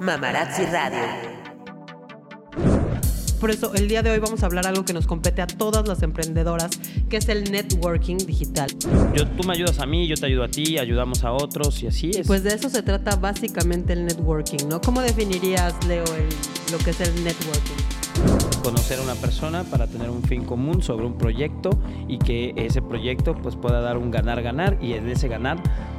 Mamarazzi Radio. Por eso el día de hoy vamos a hablar algo que nos compete a todas las emprendedoras, que es el networking digital. Yo, tú me ayudas a mí, yo te ayudo a ti, ayudamos a otros y así es. Pues de eso se trata básicamente el networking, ¿no? ¿Cómo definirías, Leo, el- lo que es el networking? conocer a una persona para tener un fin común sobre un proyecto y que ese proyecto pues pueda dar un ganar-ganar y en ese ganar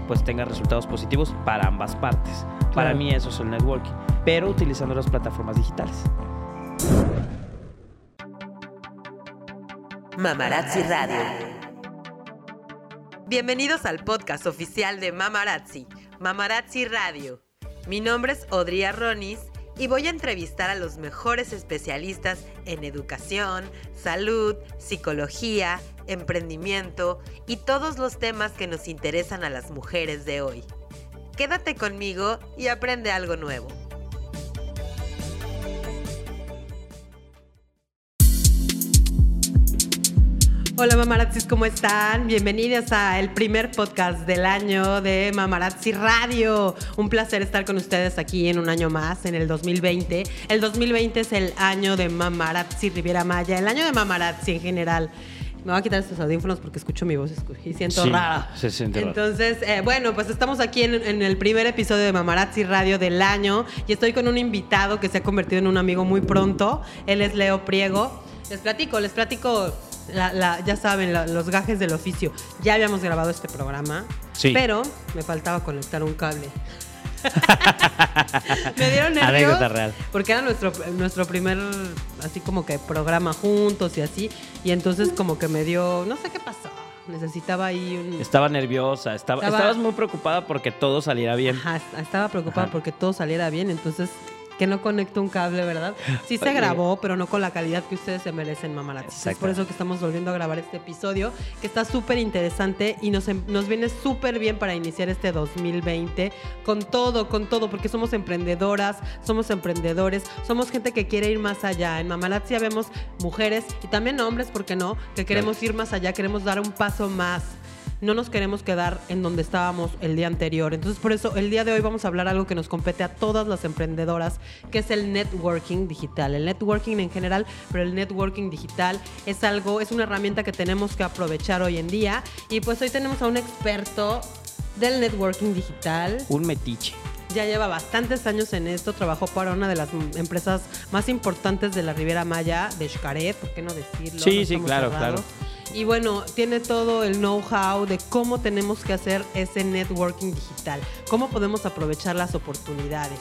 pues tenga resultados positivos para ambas partes. Para mí eso es el networking, pero utilizando las plataformas digitales. Mamarazzi Radio. Bienvenidos al podcast oficial de Mamarazzi, Mamarazzi Radio. Mi nombre es Odria Ronis y voy a entrevistar a los mejores especialistas en educación, salud, psicología, emprendimiento y todos los temas que nos interesan a las mujeres de hoy. Quédate conmigo y aprende algo nuevo. Hola mamarazzis, ¿cómo están? Bienvenidos a el primer podcast del año de Mamarazzi Radio. Un placer estar con ustedes aquí en un año más, en el 2020. El 2020 es el año de Mamarazzi Riviera Maya, el año de Mamarazzi en general. Me voy a quitar estos audífonos porque escucho mi voz y siento Sí, rara. se siente. Entonces, eh, bueno, pues estamos aquí en, en el primer episodio de Mamarazzi Radio del año y estoy con un invitado que se ha convertido en un amigo muy pronto. Él es Leo Priego. Les platico, les platico, la- la- ya saben, la- los gajes del oficio. Ya habíamos grabado este programa, Sí. pero me faltaba conectar un cable. me dieron nervios real. porque era nuestro, nuestro primer así como que programa juntos y así y entonces como que me dio no sé qué pasó necesitaba ahí un Estaba nerviosa, estaba, Estaba- estabas muy preocupada porque todo saliera bien. Ajá, est- estaba preocupada Ajá. porque todo saliera bien, entonces que no conecto un cable, ¿verdad? Sí se Oye. grabó, pero no con la calidad que ustedes se merecen, mamaratis. Es por eso que estamos volviendo a grabar este episodio, que está súper interesante y nos, em- nos viene súper bien para iniciar este 2020 con todo, con todo, porque somos emprendedoras, somos emprendedores, somos gente que quiere ir más allá. En Mamarazzi vemos mujeres y también hombres, ¿por qué no? Que queremos ir más allá, queremos dar un paso más no nos queremos quedar en donde estábamos el día anterior. Entonces, por eso, el día de hoy vamos a hablar algo que nos compete a todas las emprendedoras, que es el networking digital. El networking en general, pero el networking digital es algo, es una herramienta que tenemos que aprovechar hoy en día. Y pues hoy tenemos a un experto del networking digital. Un metiche. Ya lleva bastantes años en esto, trabajó para una de las empresas más importantes de la Riviera Maya, de Xcaret, ¿por qué no decirlo? Sí, No sí, claro, cerrados. claro. Y bueno, tiene todo el know-how de cómo tenemos que hacer ese networking digital, cómo podemos aprovechar las oportunidades.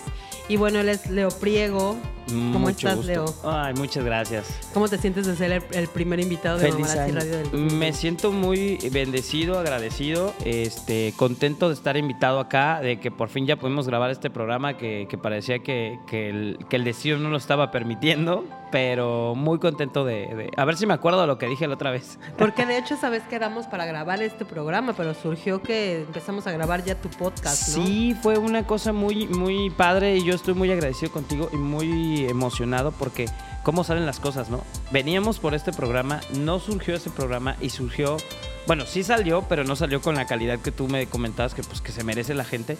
Y bueno, él es Leo Priego. ¿Cómo Mucho estás, gusto. Leo? Ay, muchas gracias. ¿Cómo te sientes de ser el, el primer invitado de Feliz Mamarazzi. Radio del Me 2020? siento muy bendecido, agradecido, este, contento de estar invitado acá, de que por fin ya pudimos grabar este programa que, que parecía que, que el, que el destino no lo estaba permitiendo, pero muy contento de, de- A ver si me acuerdo de lo que dije la otra vez. Porque de hecho esa vez quedamos para grabar este programa, pero surgió que empezamos a grabar ya tu podcast, ¿no? Sí, fue una cosa muy, muy padre y yo estoy muy agradecido contigo y muy emocionado porque cómo salen las cosas, ¿no? Veníamos por este programa, no surgió ese programa y surgió, bueno, sí salió, pero no salió con la calidad que tú me comentabas que pues que se merece la gente.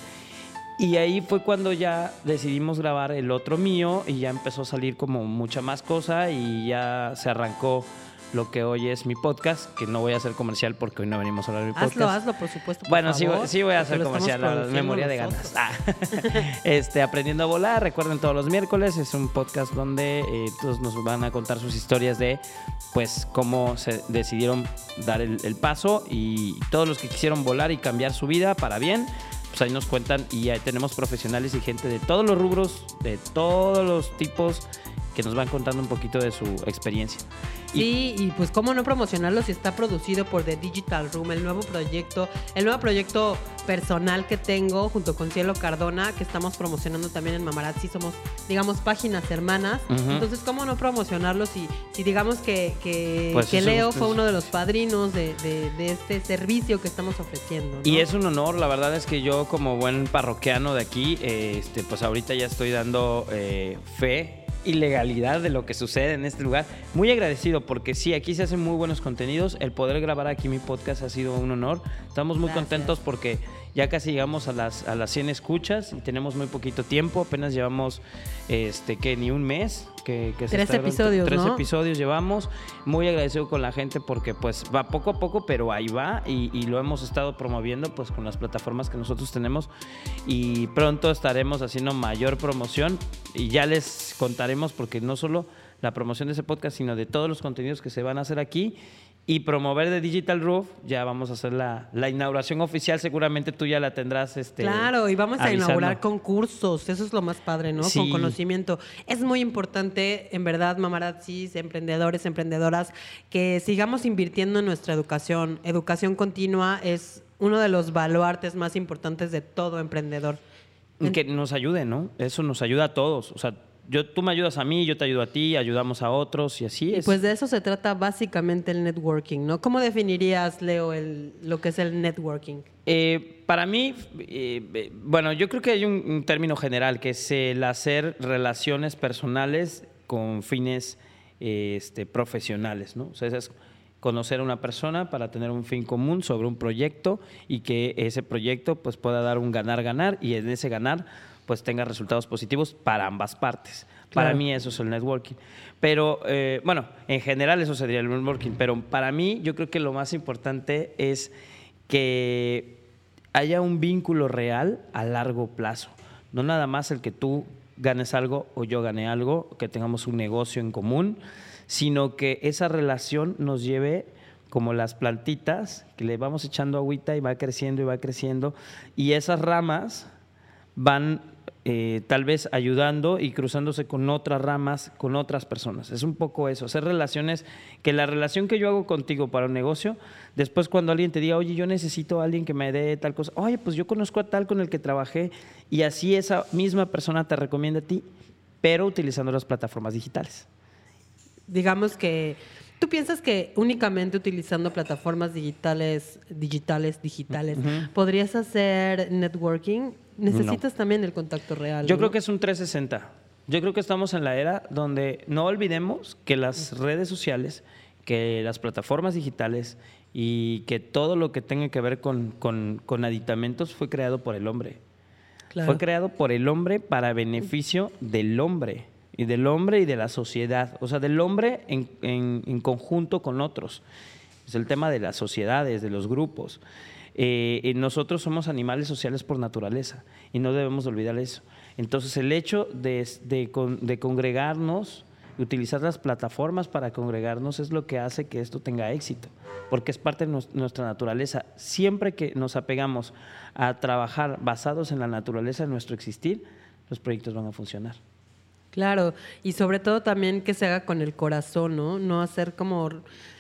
Y ahí fue cuando ya decidimos grabar el otro mío y ya empezó a salir como mucha más cosa y ya se arrancó lo que hoy es mi podcast, que no voy a hacer comercial porque hoy no venimos a hablar de mi podcast. Hazlo, hazlo, por supuesto. por Bueno, sí, favor, sí voy a hacer comercial, la memoria de ganas. Ah. este, Aprendiendo a volar, recuerden todos los miércoles, es un podcast donde eh, todos nos van a contar sus historias de pues cómo se decidieron dar el, el paso y todos los que quisieron volar y cambiar su vida para bien, pues ahí nos cuentan y ahí tenemos profesionales y gente de todos los rubros, de todos los tipos que nos van contando un poquito de su experiencia. Sí, y pues cómo no promocionarlo si está producido por The Digital Room, el nuevo proyecto, el nuevo proyecto personal que tengo junto con Cielo Cardona, que estamos promocionando también en Mamarazzi, somos, digamos, páginas hermanas. Entonces, ¿cómo no promocionarlo si, si digamos que, que, Pues que Leo fue uno de los padrinos de, de- de este servicio que estamos ofreciendo? ¿no? Y es un honor, la verdad es que yo como buen parroquiano de aquí, eh, este, pues ahorita ya estoy dando eh, fe y legalidad de lo que sucede en este lugar. Muy agradecido porque sí, aquí se hacen muy buenos contenidos. El poder grabar aquí mi podcast ha sido un honor. Estamos muy Gracias. contentos porque Ya casi llegamos a las, a las 100 escuchas y tenemos muy poquito tiempo. Apenas llevamos, este, que ni un mes. Que, que se Tres grabando. episodios, Tres ¿no? episodios llevamos. Muy agradecido con la gente porque pues va poco a poco, pero ahí va y, y lo hemos estado promoviendo pues con las plataformas que nosotros tenemos y pronto estaremos haciendo mayor promoción y ya les contaremos porque no solo la promoción de ese podcast, sino de todos los contenidos que se van a hacer aquí y promover de Digital Roof. Ya vamos a hacer la, la inauguración oficial, seguramente tú ya la tendrás. Este, Claro, y vamos a inaugurar concursos, eso es lo más padre, ¿no? Sí. Con conocimiento. Es muy importante, en verdad, mamarazzis, emprendedores, emprendedoras, que sigamos invirtiendo en nuestra educación. Educación continua es uno de los baluartes más importantes de todo emprendedor. Y Que nos ayude, ¿no? Eso nos ayuda a todos. O sea, yo, tú me ayudas a mí, yo te ayudo a ti, ayudamos a otros y así es. Pues de eso se trata básicamente el networking, ¿no? ¿Cómo definirías, Leo, el, lo que es el networking? Eh, para mí, eh, eh, bueno, yo creo que hay un, un término general que es el hacer relaciones personales con fines eh, este, profesionales, ¿no? O sea, es conocer a una persona para tener un fin común sobre un proyecto y que ese proyecto pues pueda dar un ganar-ganar y en ese ganar pues tenga resultados positivos para ambas partes. Para mí eso es el networking. Pero, eh, bueno, en general eso sería el networking, pero para mí yo creo que lo más importante es que haya un vínculo real a largo plazo. No nada más el que tú ganes algo o yo gane algo, que tengamos un negocio en común, sino que esa relación nos lleve como las plantitas, que le vamos echando agüita y va creciendo y va creciendo, y esas ramas van eh, tal vez ayudando y cruzándose con otras ramas, con otras personas. Es un poco eso, hacer relaciones, que la relación que yo hago contigo para un negocio, después cuando alguien te diga, oye, yo necesito a alguien que me dé tal cosa, oye, pues yo conozco a tal con el que trabajé, y así esa misma persona te recomienda a ti, pero utilizando las plataformas digitales. digamos que tú piensas que únicamente utilizando plataformas digitales, digitales, digitales, podrías hacer networking. Necesitas también el contacto real. Yo ¿no? creo que es un 360. Yo creo que estamos en la era donde no olvidemos que las redes sociales, que las plataformas digitales y que todo lo que tenga que ver con, con- con aditamentos fue creado por el hombre. Claro. Fue creado por el hombre para beneficio del hombre. Y del hombre y de la sociedad. O sea, del hombre en, en- en conjunto con otros. Es el tema de las sociedades, de los grupos. Eh, nosotros somos animales sociales por naturaleza y no debemos olvidar eso. Entonces, el hecho de, de de congregarnos, utilizar las plataformas para congregarnos es lo que hace que esto tenga éxito, porque es parte de nuestra naturaleza. Siempre que nos apegamos a trabajar basados en la naturaleza de nuestro existir, los proyectos van a funcionar. Claro, y sobre todo también que se haga con el corazón, ¿no? No hacer como...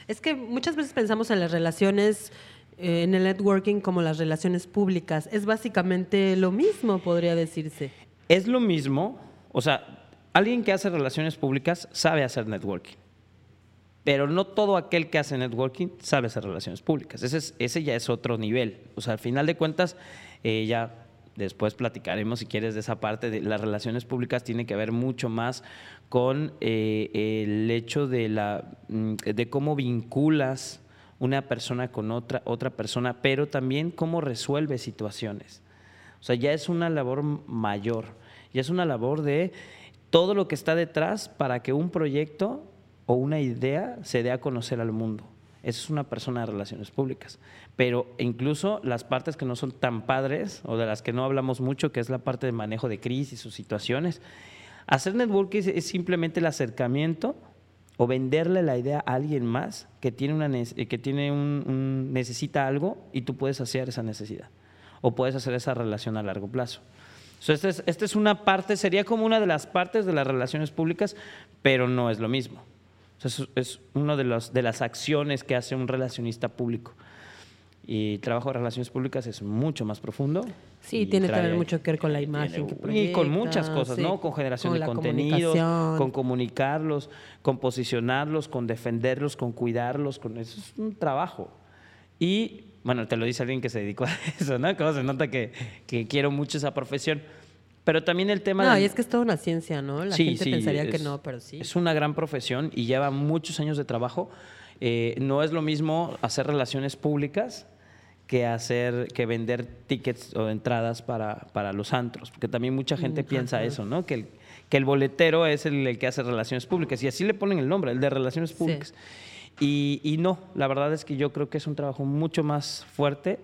Es que muchas veces pensamos en las relaciones, eh, en el networking como las relaciones públicas. Es básicamente lo mismo, podría decirse. Es lo mismo, o sea, alguien que hace relaciones públicas sabe hacer networking, pero no todo aquel que hace networking sabe hacer relaciones públicas. Ese, es- ese ya es otro nivel. O sea, al final de cuentas, eh, ya después platicaremos, si quieres, de esa parte de las relaciones públicas, tiene que ver mucho más con eh, el hecho de, la, mm, de cómo vinculas una persona con otra, otra persona, pero también cómo resuelve situaciones. O sea, ya es una labor mayor, ya es una labor de todo lo que está detrás para que un proyecto o una idea se dé a conocer al mundo. Eso es una persona de relaciones públicas. Pero incluso las partes que no son tan padres o de las que no hablamos mucho, que es la parte de manejo de crisis o situaciones, hacer networking es, simplemente el acercamiento o venderle la idea a alguien más que tiene una que tiene un, necesita algo y tú puedes hacer esa necesidad o puedes hacer esa relación a largo plazo. So, esta es, esta es una parte, sería como una de las partes de las relaciones públicas, pero no es lo mismo. O sea, es, una de, los, de las acciones que hace un relacionista público. Y trabajo de relaciones públicas es mucho más profundo. Sí, tiene que trae- ver mucho que ver con la imagen que y con muchas proyecta, cosas, sí, ¿no? Con generación con de contenidos, con comunicarlos, con posicionarlos, con defenderlos, con cuidarlos, con eso es un trabajo. Y bueno, te lo dice alguien que se dedicó a eso, ¿no? Cómo se nota que, que quiero mucho esa profesión. Pero también el tema No, del- y es que es toda una ciencia, ¿no? La Sí, gente sí, pensaría que es- no, pero sí. Es una gran profesión y lleva muchos años de trabajo. Eh, no es lo mismo hacer relaciones públicas que hacer, que vender tickets o entradas para, para los antros, porque también mucha gente Mm, piensa ajá. eso, ¿no? Que el, que el boletero es el, el que hace relaciones públicas, y así le ponen el nombre, el de relaciones Sí. públicas. Y, y no, la verdad es que yo creo que es un trabajo mucho más fuerte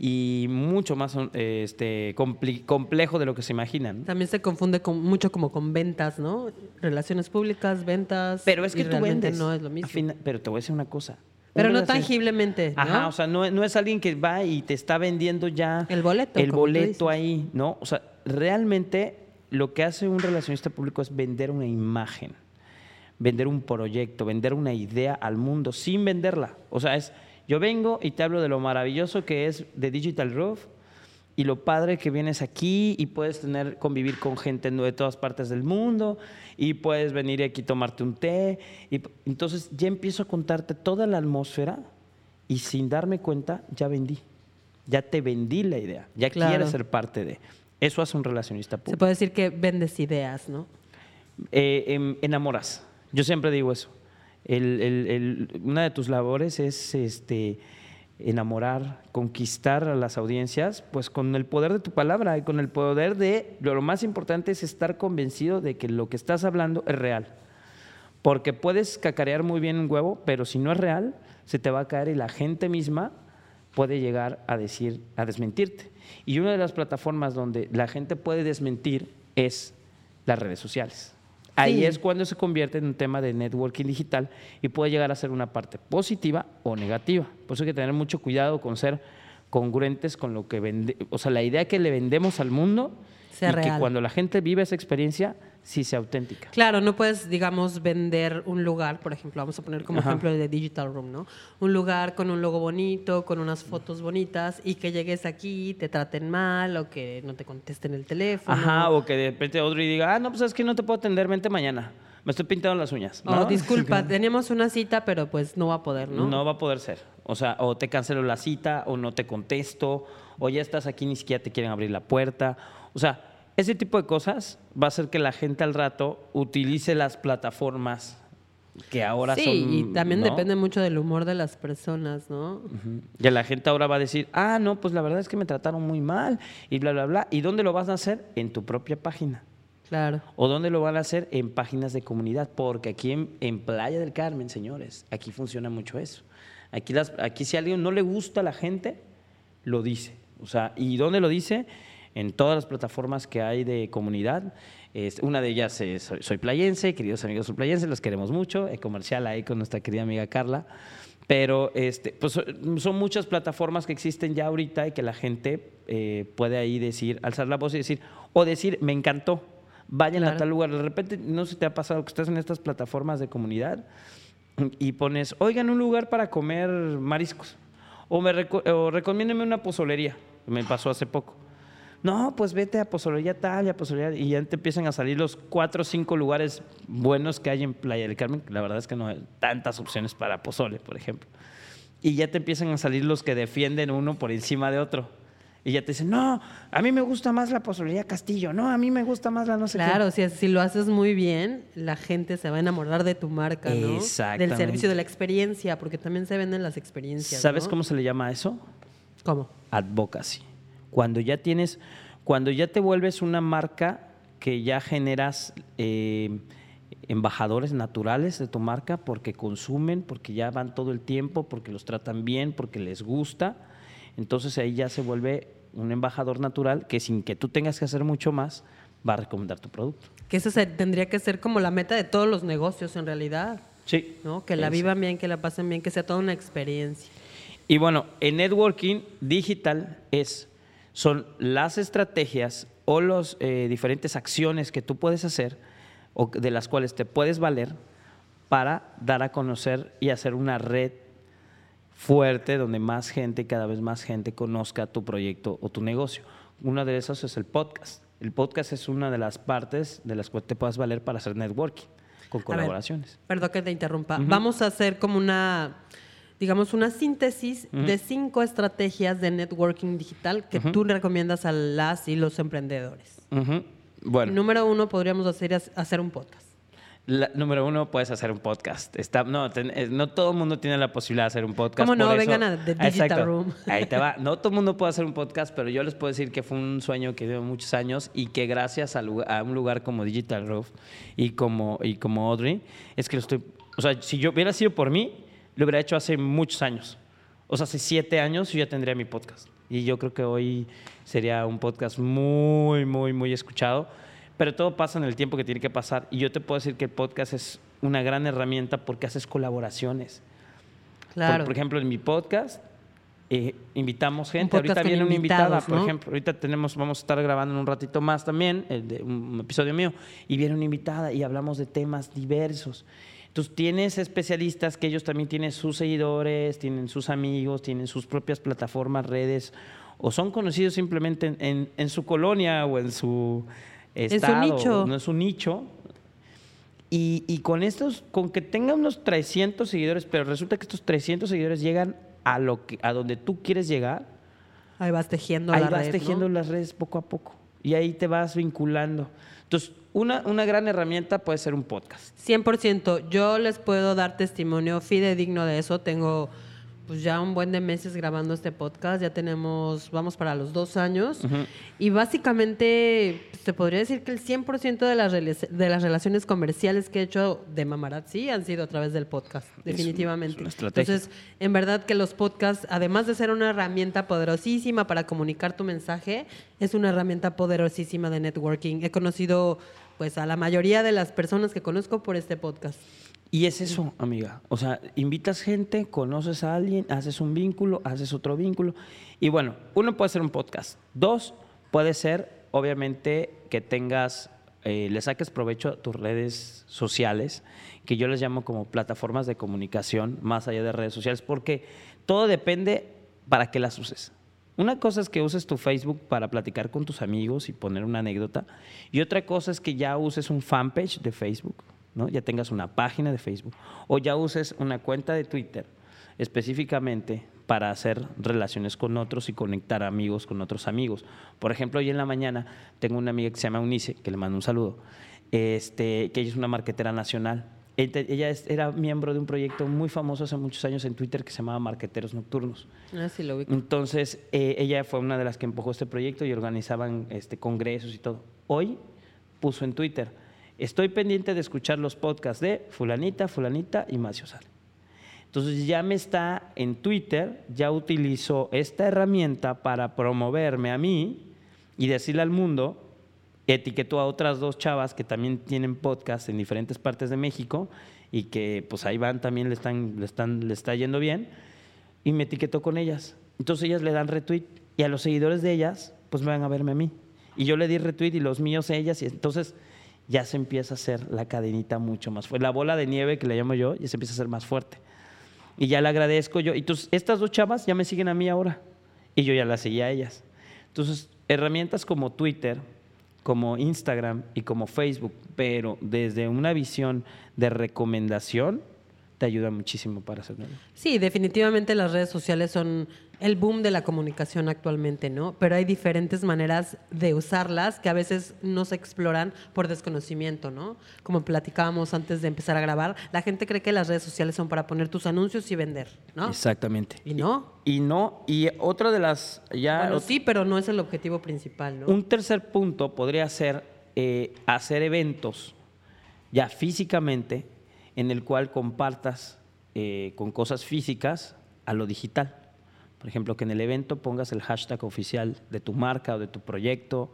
y mucho más eh, este, complejo de lo que se imaginan. También se confunde con, mucho como con ventas, ¿no? Relaciones públicas, ventas. Pero es que tú vendes. No es lo mismo. pero te voy a decir una cosa. Pero no tangiblemente, ¿no? Ajá, o sea, no, no es alguien que va y te está vendiendo ya El boleto, el boleto ahí, ¿no? O sea, realmente lo que hace un relacionista público es vender una imagen, vender un proyecto, vender una idea al mundo sin venderla. O sea, es yo vengo y te hablo de lo maravilloso que es de Digital Roof y lo padre que vienes aquí y puedes tener convivir con gente de todas partes del mundo y puedes venir aquí a tomarte un té y entonces ya empiezo a contarte toda la atmósfera y sin darme cuenta ya vendí. Ya te vendí la idea, ya Claro. quieres ser parte de. Eso hace un relacionista Se público. puede decir que vendes ideas, ¿no? Eh, em, enamoras. Yo siempre digo eso. El- una de tus labores es este, enamorar, conquistar a las audiencias, pues con el poder de tu palabra y con el poder de, lo más importante es estar convencido de que lo que estás hablando es real. Porque puedes cacarear muy bien un huevo, pero si no es real, se te va a caer y la gente misma puede llegar a decir, a desmentirte. Y una de las plataformas donde la gente puede desmentir es las redes sociales. Ahí Sí. es cuando se convierte en un tema de networking digital y puede llegar a ser una parte positiva o negativa. Por eso hay que tener mucho cuidado con ser congruentes con lo que vende, o sea, la idea que le vendemos al mundo Sea y que cuando la gente vive esa experiencia, sí sea auténtica. Claro, no puedes, digamos, vender un lugar, por ejemplo, vamos a poner como Ajá. ejemplo el de Digital Room, ¿no? Un lugar con un logo bonito, con unas fotos bonitas y que llegues aquí, te traten mal o que no te contesten el teléfono. Ajy, o que de repente Audrey diga, ah, no, pues es que no te puedo atender, vente mañana. Me estoy pintando las uñas. O ¿no? disculpa, teníamos una cita, pero pues no va a poder, ¿no? ¿no? va a poder ser. O sea, o te cancelo la cita, o no te contesto, o ya estás aquí ni siquiera te quieren abrir la puerta. O sea, ese tipo de cosas va a hacer que la gente al rato utilice las plataformas que ahora sí, son. y también ¿no? depende mucho del humor de las personas, ¿no? Ujú. Y la gente ahora va a decir, ah, no, pues la verdad es que me trataron muy mal, y bla, bla, bla. ¿Y dónde lo vas a hacer? En tu propia página. Claro. ¿O dónde lo van a hacer? En páginas de comunidad, porque aquí en, en Playa del Carmen, señores, aquí funciona mucho eso. Aquí, las, aquí si a alguien no le gusta a la gente, lo dice. O sea, ¿y dónde lo dice? En todas las plataformas que hay de comunidad. Es- una de ellas es Soy, Soy Playense, queridos amigos soy Playense, los queremos mucho. El comercial ahí con nuestra querida amiga Carla. Pero este, pues, son- muchas plataformas que existen ya ahorita y que la gente eh, puede ahí decir, alzar la voz y decir, o decir, me encantó, vayan a tal lugar. De repente, no se te ha pasado que estás en estas plataformas de comunidad y pones, oigan, un lugar para comer mariscos. O, me reco- o recomiéndeme una pozolería. Me pasó hace poco. No, pues vete a pozolería tal y a pozolería. Y ya te empiezan a salir los cuatro o cinco lugares buenos que hay en Playa del Carmen. La verdad es que no hay tantas opciones para pozole, por ejemplo. Y ya te empiezan a salir los que defienden uno por encima de otro. Y ya te dicen, no, a mí me gusta más la pozolería Castillo. No, a mí me gusta más la no sé qué. Claro, si, si lo haces muy bien, la gente se va a enamorar de tu marca, ¿no? Del servicio, de la experiencia, porque también se venden las experiencias. ¿Sabes ¿no? cómo se le llama eso? ¿Cómo? advocacy. Cuando ya tienes, cuando ya te vuelves una marca que ya generas eh, embajadores naturales de tu marca porque consumen, porque ya van todo el tiempo, porque los tratan bien, porque les gusta, entonces ahí ya se vuelve un embajador natural que sin que tú tengas que hacer mucho más, va a recomendar tu producto. Que eso se- tendría que ser como la meta de todos los negocios en realidad, Sí. ¿no? Que la vivan bien, que la pasen bien, que sea toda una experiencia. Y bueno, en networking digital es, son las estrategias o las diferentes acciones que tú puedes hacer o de las cuales te puedes valer para dar a conocer y hacer una red fuerte donde más gente, cada vez más gente conozca tu proyecto o tu negocio. Una de esas es el podcast. El podcast es una de las partes de las cuales te puedas valer para hacer networking con ver, colaboraciones. perdón que te interrumpa. Vamos a hacer como una, digamos, una síntesis de cinco estrategias de networking digital que tú recomiendas a las y los emprendedores. Bueno. Número uno, podríamos hacer, hacer un podcast. La- número uno, puedes hacer un podcast. Está, no, ten- eh, no todo el mundo tiene la posibilidad de hacer un podcast. ¿Cómo no? por eso- Vengan a The Digital Exacto. Room. Ahí te va. No todo el mundo puede hacer un podcast, pero yo les puedo decir que fue un sueño que dio muchos años y que gracias a, a un lugar como Digital Roof y como, y como Audrey, es que lo estoy... O sea, si yo hubiera sido por mí, lo hubiera hecho hace muchos años. O sea, hace siete años yo ya tendría mi podcast. Y yo creo que hoy sería un podcast muy, muy, muy escuchado. Pero todo pasa en el tiempo que tiene que pasar. Y yo te puedo decir que el podcast es una gran herramienta porque haces colaboraciones. Por- Claro. Por, ejemplo, en mi podcast eh, invitamos gente. Ahorita viene una invitada, por ¿no? ejemplo. Ahorita tenemos, vamos a estar grabando en un ratito más también, el de un episodio mío, y viene una invitada y hablamos de temas diversos. Entonces tienes especialistas que ellos también tienen sus seguidores, tienen sus amigos, tienen sus propias plataformas, redes, o son conocidos simplemente en, en- en su colonia o en su estado, nicho. no es un nicho. Y, y con estos, con que tenga unos 300 seguidores, pero resulta que estos 300 seguidores llegan a lo que, a donde tú quieres llegar, Ahí vas tejiendo ahí la vas red, tejiendo ¿no? las redes poco a poco. Y ahí te vas vinculando. Entonces, una, una gran herramienta puede ser un podcast. 100%. Yo les puedo dar testimonio fidedigno de eso. Tengo pues ya un buen de meses grabando este podcast. Ya tenemos, vamos para los dos años. Y básicamente, pues, te podría decir que el 100% de las, de las relaciones comerciales que he hecho de Mamarazzi han sido a través del podcast, definitivamente. es una estrategia. Entonces, en verdad que los podcasts, además de ser una herramienta poderosísima para comunicar tu mensaje, es una herramienta poderosísima de networking. He conocido pues a la mayoría de las personas que conozco por este podcast. Y es eso, amiga. O sea, invitas gente, conoces a alguien, haces un vínculo, haces otro vínculo. Y bueno, uno puede ser un podcast. Dos, puede ser, obviamente, que tengas, eh, le saques provecho a tus redes sociales, que yo les llamo como plataformas de comunicación, más allá de redes sociales, porque todo depende para qué las uses. Una cosa es que uses tu Facebook para platicar con tus amigos y poner una anécdota, y otra cosa es que ya uses un fanpage de Facebook, ¿no? ya tengas una página de Facebook, o ya uses una cuenta de Twitter específicamente para hacer relaciones con otros y conectar amigos con otros amigos. Por ejemplo, hoy en la mañana tengo una amiga que se llama Unice, que le mando un saludo, este, que ella es una marquetera nacional. Ella era miembro de un proyecto muy famoso hace muchos años en Twitter que se llamaba Marqueteros Nocturnos. Ah, sí, lo ubico. Entonces, eh, ella fue una de las que empujó este proyecto y organizaban este, congresos y todo. Hoy puso en Twitter, estoy pendiente de escuchar los podcasts de fulanita, fulanita y Macio Sale. Entonces ya me está en Twitter, ya utilizó esta herramienta para promoverme a mí y decirle al mundo, etiquetó a otras dos chavas que también tienen podcast en diferentes partes de México y que pues ahí van también le están, le están, le está yendo bien y me etiquetó con ellas. Entonces ellas le dan retweet y a los seguidores de ellas pues me van a verme a mí. Y yo le di retweet y los míos a ellas y entonces ya se empieza a hacer la cadenita mucho más fuerte. La bola de nieve que le llamo yo ya se empieza a hacer más fuerte. Y ya le agradezco yo. Y entonces estas dos chavas ya me siguen a mí ahora y yo ya las seguía a ellas. Entonces herramientas como Twitter, como Instagram y como Facebook, pero desde una visión de recomendación, te ayuda muchísimo para hacer negocio. Sí, definitivamente las redes sociales son el boom de la comunicación actualmente, ¿no? Pero hay diferentes maneras de usarlas que a veces no se exploran por desconocimiento, ¿no? Como platicábamos antes de empezar a grabar, la gente cree que las redes sociales son para poner tus anuncios y vender, ¿no? Exactamente. ¿Y no? Y, no, y otra de las, ya Bueno, sí, pero no es el objetivo principal, ¿no? un tercer punto podría ser eh, hacer eventos ya físicamente en el cual compartas eh, con cosas físicas a lo digital. Por ejemplo, que en el evento pongas el hashtag oficial de tu marca o de tu proyecto,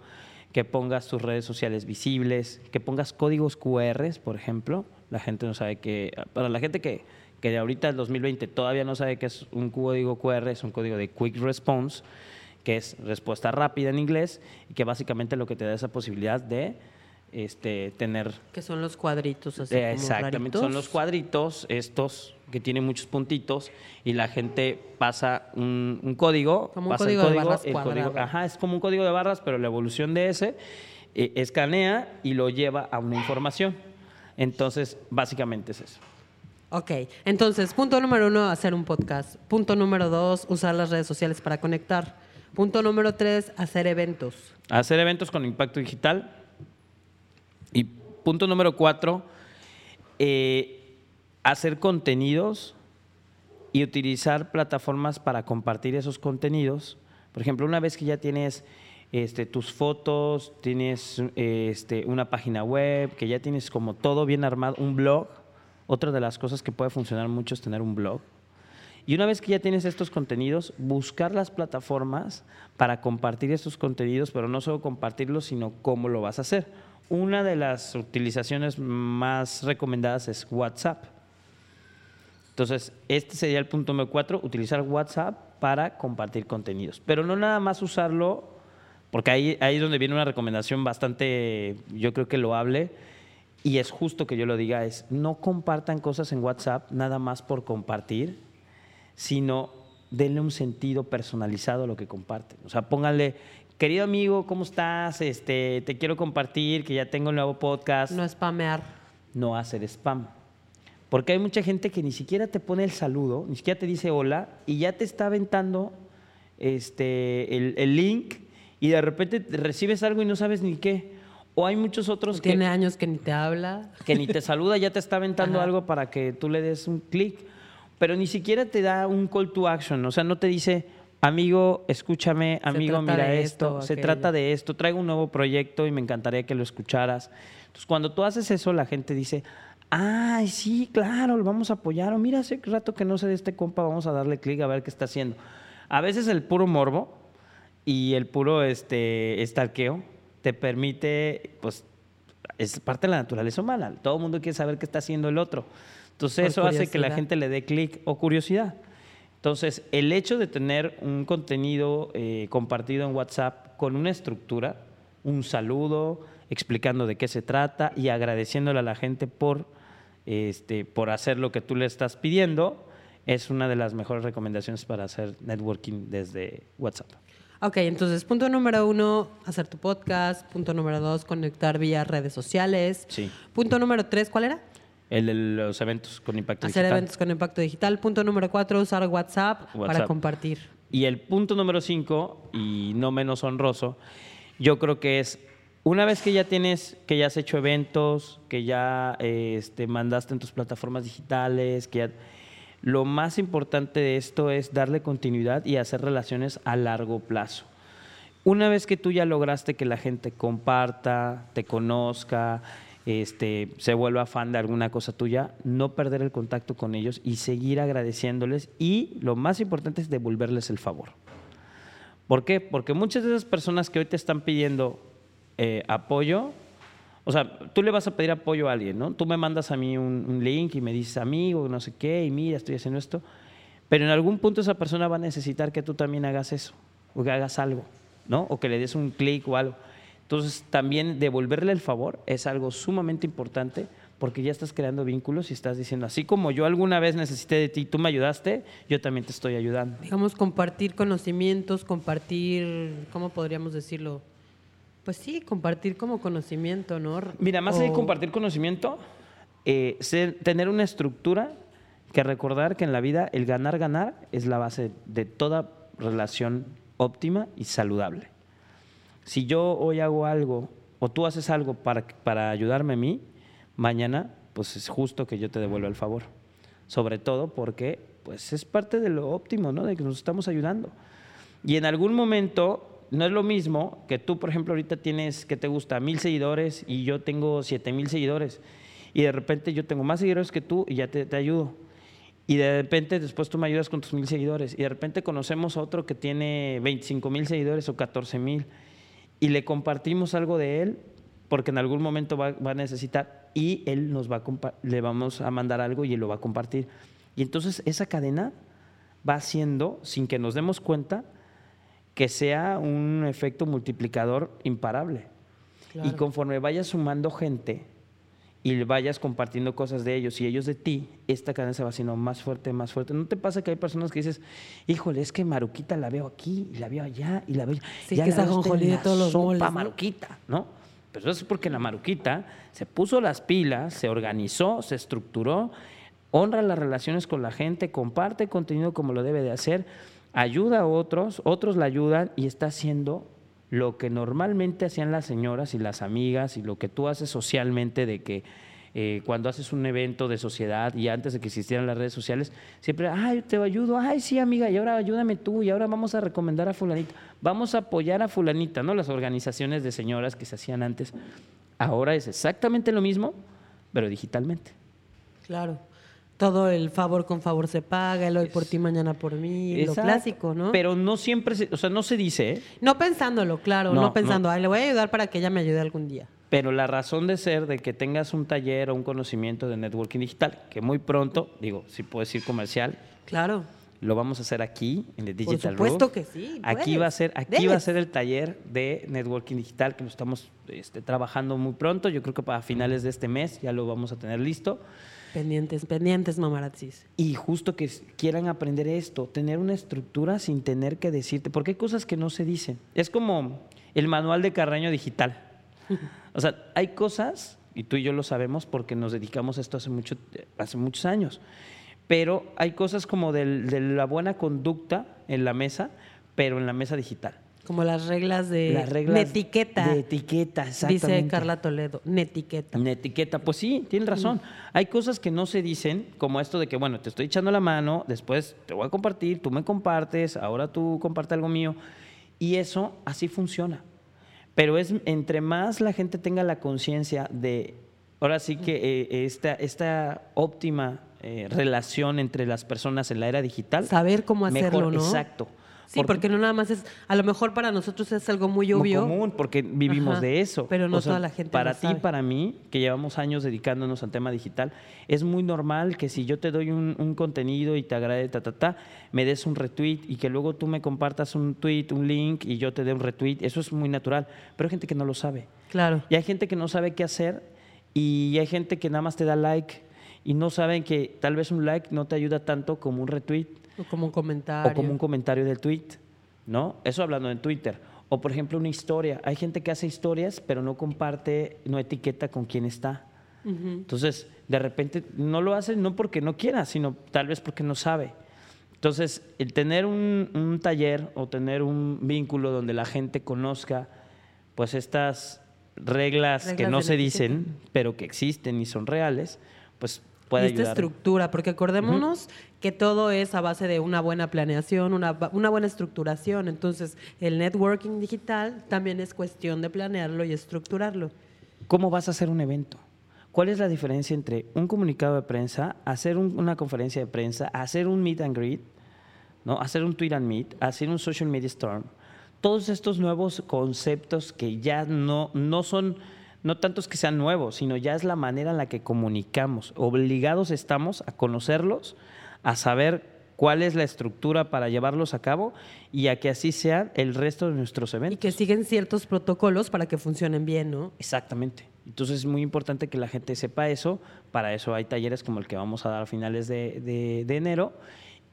que pongas tus redes sociales visibles, que pongas códigos QR, por ejemplo. La gente no sabe que, para la gente que, que ahorita el 2020 todavía no sabe que es un código QR, es un código de Quick Response, que es respuesta rápida en inglés, y que básicamente lo que te da esa posibilidad de este, tener Que son los cuadritos así eh, como Exactamente, raritos. son los cuadritos estos que tienen muchos puntitos y la gente pasa un, un código. Como un pasa el código de barras el código- ajá, es como un código de barras, pero la evolución de ese eh, escanea y lo lleva a una información. Entonces, básicamente es eso. Ok, entonces, punto número uno, hacer un podcast. Punto número dos, usar las redes sociales para conectar. Punto número tres, hacer eventos. Hacer eventos con impacto digital. Y punto número cuatro, eh, hacer contenidos y utilizar plataformas para compartir esos contenidos. Por ejemplo, una vez que ya tienes este, tus fotos, tienes este, una página web, que ya tienes como todo bien armado, un blog. Otra de las cosas que puede funcionar mucho es tener un blog. Y una vez que ya tienes estos contenidos, buscar las plataformas para compartir estos contenidos, pero no solo compartirlos, sino cómo lo vas a hacer. Una de las utilizaciones más recomendadas es WhatsApp. Entonces, este sería el punto número cuatro, utilizar WhatsApp para compartir contenidos. Pero no nada más usarlo, porque ahí, ahí es donde viene una recomendación bastante, yo creo que loable, y es justo que yo lo diga, es no compartan cosas en WhatsApp nada más por compartir, sino denle un sentido personalizado a lo que comparten. O sea, pónganle, querido amigo, ¿cómo estás? Este, te quiero compartir que ya tengo un nuevo podcast. No spamear. No hacer spam. Porque hay mucha gente que ni siquiera te pone el saludo, ni siquiera te dice hola, y ya te está aventando este, el, el link, y de repente recibes algo y no sabes ni qué. O hay muchos otros que Tiene años que ni te habla. que ni te saluda, ya te está aventando Ajá. algo para que tú le des un clic, pero ni siquiera te da un call to action, o sea, no te dice, amigo, escúchame, amigo, mira esto, esto se aquello". trata de esto, traigo un nuevo proyecto y me encantaría que lo escucharas. Entonces, cuando tú haces eso, la gente dice, ay, sí, claro, lo vamos a apoyar, o mira, hace rato que no sé de este compa, vamos a darle clic a ver qué está haciendo. A veces el puro morbo y el puro este, estalqueo te permite, pues, es parte de la naturaleza humana. Todo el mundo quiere saber qué está haciendo el otro. Entonces Por eso hace que la gente le dé clic o curiosidad. Entonces, el hecho de tener un contenido eh, compartido en WhatsApp con una estructura, un saludo, explicando de qué se trata y agradeciéndole a la gente por, este, por hacer lo que tú le estás pidiendo, es una de las mejores recomendaciones para hacer networking desde WhatsApp. Ok, entonces punto número uno, hacer tu podcast. Punto número dos, conectar vía redes sociales. Sí. Punto número tres, ¿cuál era? El de los eventos con impacto Hacer digital. eventos con impacto digital. Punto número cuatro, usar WhatsApp, para compartir. Y el punto número cinco, y no menos honroso, yo creo que es una vez que ya tienes, que ya has hecho eventos, que ya eh, mandaste en tus plataformas digitales, que ya, lo más importante de esto es darle continuidad y hacer relaciones a largo plazo. Una vez que tú ya lograste que la gente comparta, te conozca, este, se vuelva fan de alguna cosa tuya, no perder el contacto con ellos y seguir agradeciéndoles y lo más importante es devolverles el favor. ¿Por qué? Porque muchas de esas personas que hoy te están pidiendo eh, apoyo, o sea, tú le vas a pedir apoyo a alguien, ¿no? Tú me mandas a mí un, link y me dices, amigo, no sé qué, y mira, estoy haciendo esto. Pero en algún punto esa persona va a necesitar que tú también hagas eso, o que hagas algo, ¿no? O que le des un clic o algo. Entonces, también devolverle el favor es algo sumamente importante porque ya estás creando vínculos y estás diciendo, así como yo alguna vez necesité de ti, tú me ayudaste, yo también te estoy ayudando. Digamos, compartir conocimientos, compartir, ¿cómo podríamos decirlo? Pues sí, compartir como conocimiento, ¿no? Mira, más de O- compartir conocimiento, eh, ser- tener una estructura que recordar que en la vida el ganar, ganar es la base de toda relación óptima y saludable. Si yo hoy hago algo o tú haces algo para, para ayudarme a mí, mañana pues es justo que yo te devuelva el favor. Sobre todo porque pues es parte de lo óptimo, ¿no? De que nos estamos ayudando. Y en algún momento no es lo mismo que tú, por ejemplo, ahorita tienes, que te gusta? Mil seguidores y yo tengo siete mil seguidores. Y de repente yo tengo más seguidores que tú y ya te, ayudo. Y de repente después tú me ayudas con tus mil seguidores. Y de repente conocemos a otro que tiene 25 mil seguidores o 14 mil. Y le compartimos algo de él porque en algún momento va, a necesitar y él nos va le vamos a mandar algo y él lo va a compartir. Y entonces esa cadena va haciendo, sin que nos demos cuenta, que sea un efecto multiplicador imparable. Claro. Y conforme vayas sumando gente y vayas compartiendo cosas de ellos y ellos de ti, esta cadena se va haciendo más fuerte, más fuerte. ¿No te pasa que hay personas que dices, híjole, es que Maruquita la veo aquí y la veo allá y la veo... Sí, ya que la es veo hasta ajonjolí en de todos los sopa ¿no? Maruquita, ¿no? Pero eso es porque la Maruquita se puso las pilas, se organizó, se estructuró, honra las relaciones con la gente, comparte contenido como lo debe de hacer, ayuda a otros, otros la ayudan y está haciendo lo que normalmente hacían las señoras y las amigas y lo que tú haces socialmente de que eh, cuando haces un evento de sociedad y antes de que existieran las redes sociales, siempre, ay, te ayudo, ay, sí, amiga, y ahora ayúdame tú, y ahora vamos a recomendar a fulanita, vamos a apoyar a fulanita, ¿no? Las organizaciones de señoras que se hacían antes. Ahora es exactamente lo mismo, pero digitalmente. Claro. Todo el favor con favor se paga, el hoy por ti, mañana por mí, lo clásico, ¿no? Pero no siempre, se- o sea, no se dice, ¿eh? no pensándolo, claro, no, No, pensando, no. ay, le voy a ayudar para que ella me ayude algún día. Pero la razón de ser de que tengas un taller o un conocimiento de networking digital, que muy pronto, digo, si puedo decir comercial, Claro. lo vamos a hacer aquí en The Por Digital supuesto Room. que sí, Aquí va a ser, aquí va a ser el taller de networking digital que lo estamos este, trabajando muy pronto. Yo creo que para finales de este mes ya lo vamos a tener listo. Pendientes, pendientes, mamarazzis. Y justo que quieran aprender esto, tener una estructura sin tener que decirte, porque hay cosas que no se dicen. Es como el manual de Carreño digital. O sea, hay cosas, y tú y yo lo sabemos porque nos dedicamos a esto hace, mucho, hace muchos años, pero hay cosas como de la buena conducta en la mesa, pero en la mesa digital. Como las reglas de Las reglas netiqueta. de etiqueta, Dice exactamente. Carla Toledo, netiqueta. Una etiqueta, pues sí, tienes razón. Hay cosas que no se dicen, como esto de que, bueno, te estoy echando la mano, después te voy a compartir, tú me compartes, ahora tú comparte algo mío. Y eso así funciona. Pero es entre más la gente tenga la conciencia de, ahora sí que eh, esta, esta óptima eh, relación entre las personas en la era digital. Saber cómo hacerlo, mejor, ¿no? Exacto. Sí, porque no nada más es, a lo mejor para nosotros es algo muy muy obvio. común porque vivimos Ajá, de eso. pero no O sea, toda la gente Para lo ti, sabe. para mí, que llevamos años dedicándonos al tema digital, es muy normal que si yo te doy un, un contenido y te agrade, ta, ta, ta, me des un retweet y que luego tú me compartas un tweet, un link y yo te dé un retweet. Eso es muy natural. Pero hay gente que no lo sabe. Claro. Y hay gente que no sabe qué hacer y hay gente que nada más te da like y no saben que tal vez un like no te ayuda tanto como un retweet O como un comentario. o como un comentario del tweet, ¿no? Eso hablando en Twitter. O por ejemplo una historia. Hay gente que hace historias pero no comparte, no etiqueta con quién está. Ujú. Entonces, de repente no lo hace no porque no quiera, sino tal vez porque no sabe. Entonces, el tener un, un taller o tener un vínculo donde la gente conozca pues estas reglas, que no se etiqueta. dicen, pero que existen y son reales, pues puede y esta ayudar. estructura, porque acordémonos que todo es a base de una buena planeación, una, una buena estructuración. Entonces, el networking digital también es cuestión de planearlo y estructurarlo. ¿Cómo vas a hacer un evento? ¿Cuál es la diferencia entre un comunicado de prensa, hacer un- una conferencia de prensa, hacer un meet and greet, ¿no? hacer un tweet and meet, hacer un social media storm? Todos estos nuevos conceptos que ya no, no son, no tantos que sean nuevos, sino ya es la manera en la que comunicamos. Obligados estamos a conocerlos, a saber cuál es la estructura para llevarlos a cabo y a que así sean el resto de nuestros Y eventos. que siguen ciertos protocolos para que funcionen bien, ¿no? Exactamente. Entonces es muy importante que la gente sepa eso. Para eso hay talleres como el que vamos a dar a finales de, de- de enero.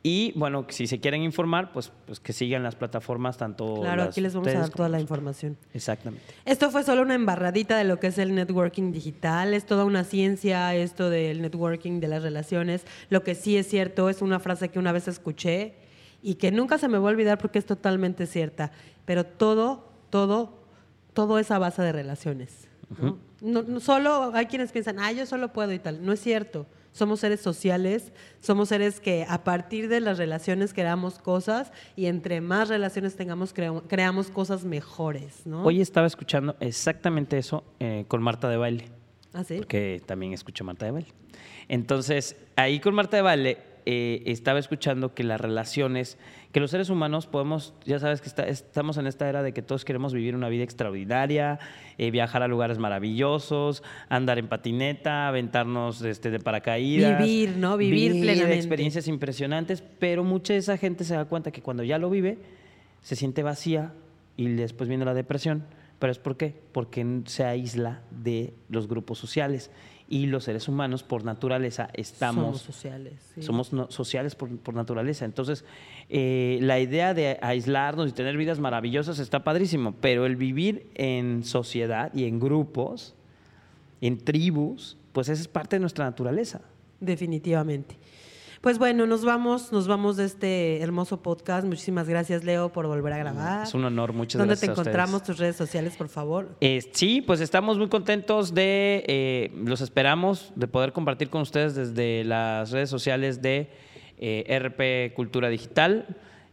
Y bueno, si se quieren informar, pues, pues que sigan las plataformas tanto. Claro, las aquí les vamos a dar toda la información. Exactamente. Esto fue solo una embarradita de lo que es el networking digital, es toda una ciencia esto del networking, de las relaciones. Lo que sí es cierto es una frase que una vez escuché y que nunca se me va a olvidar porque es totalmente cierta, pero todo, todo, todo es a base de relaciones. ¿no? No- no solo hay quienes piensan, ah, yo solo puedo y tal. No es cierto. Somos seres sociales, somos seres que a partir de las relaciones creamos cosas y entre más relaciones tengamos, crea- creamos cosas mejores, ¿no? Hoy estaba escuchando exactamente eso eh, con Marta de Baile. ¿Ah, sí? porque también escucho Marta de Baile. Entonces, ahí con Marta de Baile eh, estaba escuchando que las relaciones, que los seres humanos podemos, ya sabes que está- estamos en esta era de que todos queremos vivir una vida extraordinaria, eh, viajar a lugares maravillosos, andar en patineta, aventarnos este, de paracaídas. Vivir, ¿no? Vivir plenamente. experiencias impresionantes, pero mucha de esa gente se da cuenta que cuando ya lo vive, se siente vacía y después viene la depresión. ¿Pero es por qué? Porque se aísla de los grupos sociales. Y los seres humanos, por naturaleza, estamos Somos sociales. sí. somos no- sociales por, por naturaleza. Entonces, eh, la idea de aislarnos y tener vidas maravillosas está padrísimo, pero el vivir en sociedad y en grupos, en tribus, pues esa es parte de nuestra naturaleza. Definitivamente. Pues bueno, nos vamos, nos vamos de este hermoso podcast. Muchísimas gracias, Leo, por volver a grabar. Es un honor, muchas ¿Dónde gracias. te a ustedes. encontramos? Tus redes sociales, por favor. Eh, sí, pues estamos muy contentos de, eh, los esperamos, de poder compartir con ustedes desde las redes sociales de eh, RP Cultura Digital.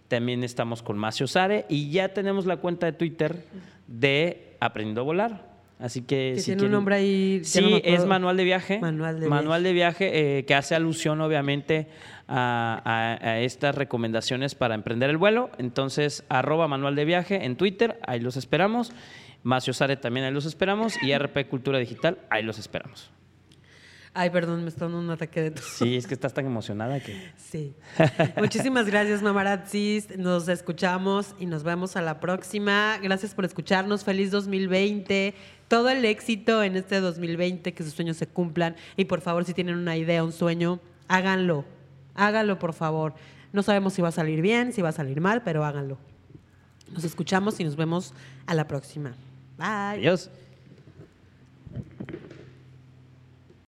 También estamos con Macio Sare y ya tenemos la cuenta de Twitter de Aprendiendo a Volar. Así que, Que si tiene un nombre ahí. Sí, no es manual de viaje. Manual de Manual de viaje eh, que hace alusión, obviamente, a, a- a estas recomendaciones para emprender el vuelo. Entonces, arroba manual de viaje en Twitter, ahí los esperamos. Macio Sare también ahí los esperamos. Y RP Cultura Digital, ahí los esperamos. Ay, perdón, me está dando un ataque de tos. Sí, es que estás tan emocionada que. Sí. Muchísimas gracias, mamarazzis. Nos escuchamos y nos vemos a la próxima. Gracias por escucharnos. Feliz 2020. Todo el éxito en este 2020, que sus sueños se cumplan. Y por favor, si tienen una idea, un sueño, háganlo. Háganlo, por favor. No sabemos si va a salir bien, si va a salir mal, pero háganlo. Nos escuchamos y nos vemos a la próxima. Bye. Adiós.